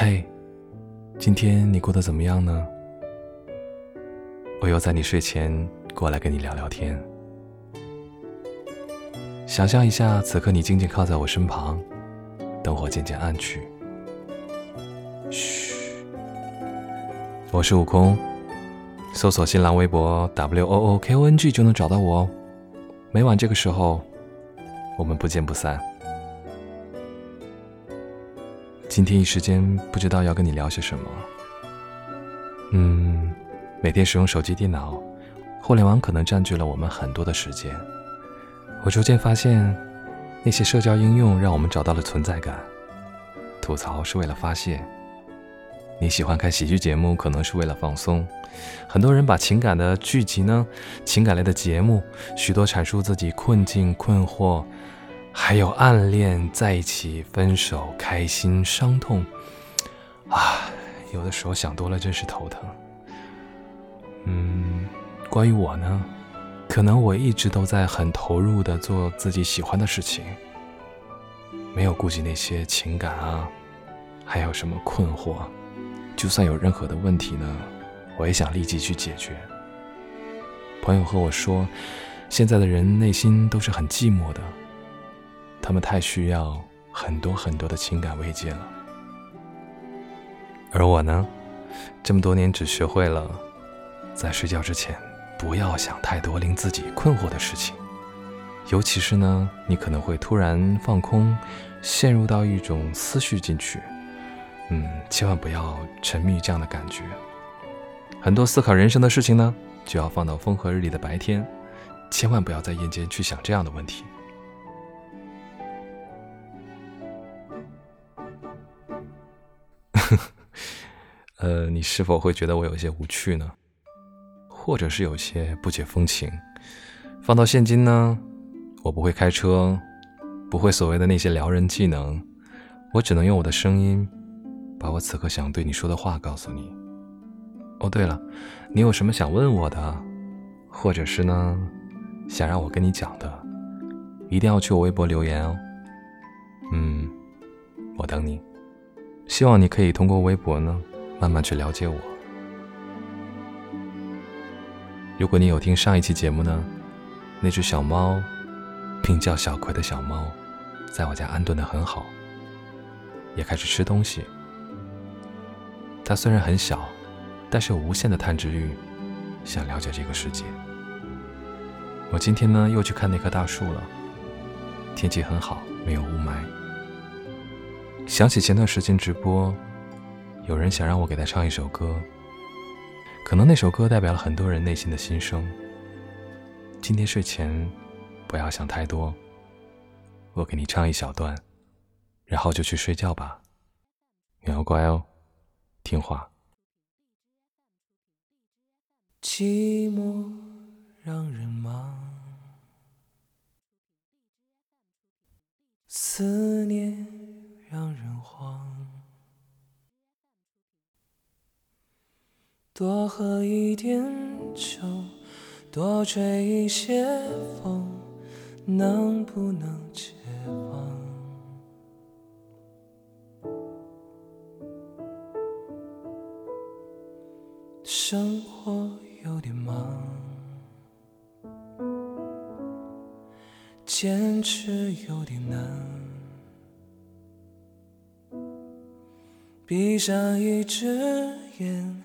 嘿，今天你过得怎么样呢？我又在你睡前过来跟你聊聊天。想象一下，此刻你静静靠在我身旁，灯火渐渐暗去。嘘，我是悟空，搜索新浪微博 W O O K O N G 就能找到我哦。每晚这个时候，我们不见不散。今天一时间不知道要跟你聊些什么。嗯，每天使用手机、电脑，互联网可能占据了我们很多的时间。我逐渐发现，那些社交应用让我们找到了存在感。吐槽是为了发泄。你喜欢看喜剧节目，可能是为了放松。很多人把情感的剧集呢，情感类的节目，许多阐述自己困境、困惑，还有暗恋、在一起、分手、开心、伤痛。啊，有的时候想多了，真是头疼。嗯，关于我呢？可能我一直都在很投入的做自己喜欢的事情，没有顾及那些情感啊，还有什么困惑。就算有任何的问题呢，我也想立即去解决。朋友和我说，现在的人内心都是很寂寞的，他们太需要很多很多的情感慰藉了。而我呢，这么多年只学会了在睡觉之前。不要想太多令自己困惑的事情，尤其是呢，你可能会突然放空，陷入到一种思绪进去。嗯，千万不要沉迷这样的感觉。很多思考人生的事情呢，就要放到风和日丽的白天，千万不要在夜间去想这样的问题。呃，你是否会觉得我有些无趣呢？或者是有些不解风情。放到现今呢，我不会开车，不会所谓的那些撩人技能，我只能用我的声音，把我此刻想对你说的话告诉你。哦，对了，你有什么想问我的，或者是呢，想让我跟你讲的，一定要去我微博留言哦。嗯，我等你。希望你可以通过微博呢，慢慢去了解我。如果你有听上一期节目呢，那只小猫，名叫小葵的小猫，在我家安顿的很好，也开始吃东西。它虽然很小，但是有无限的探知欲，想了解这个世界。我今天呢又去看那棵大树了，天气很好，没有雾霾。想起前段时间直播，有人想让我给他唱一首歌。可能那首歌代表了很多人内心的心声。今天睡前不要想太多，我给你唱一小段，然后就去睡觉吧。你要乖哦，听话。寂寞让人忙，思念让人慌。多喝一点酒，多吹一些风，能不能解放？生活有点忙，坚持有点难，闭上一只眼。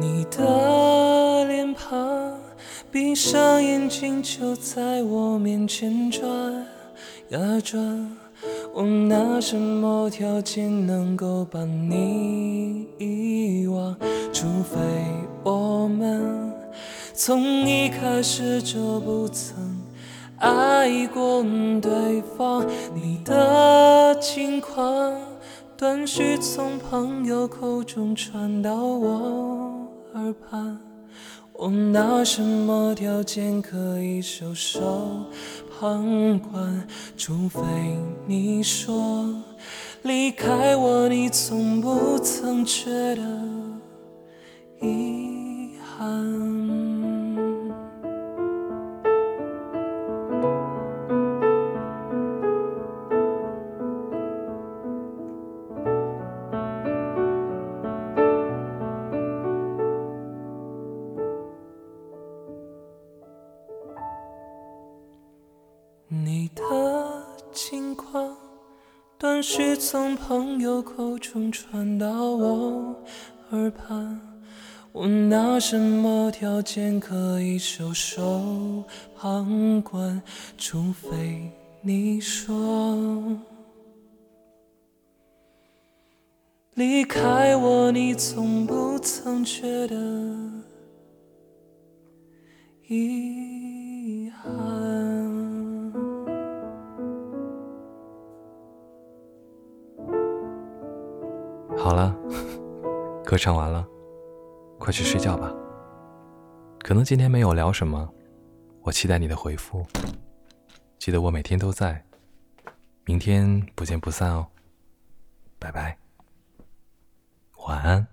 你的脸庞闭上眼睛就在我面前转呀转，我拿什么条件能够把你遗忘？除非我们从一开始就不曾爱过对方，你的近况，断续从朋友口中传到我耳畔。我拿什么条件可以袖手旁观？除非你说离开我，你从不曾觉得遗憾。断续从朋友口中传到我耳畔。我拿什么条件可以袖手旁观？除非你说离开我，你从不曾觉得好了，歌唱完了，快去睡觉吧。可能今天没有聊什么，我期待你的回复。记得我每天都在，明天不见不散哦。拜拜，晚安。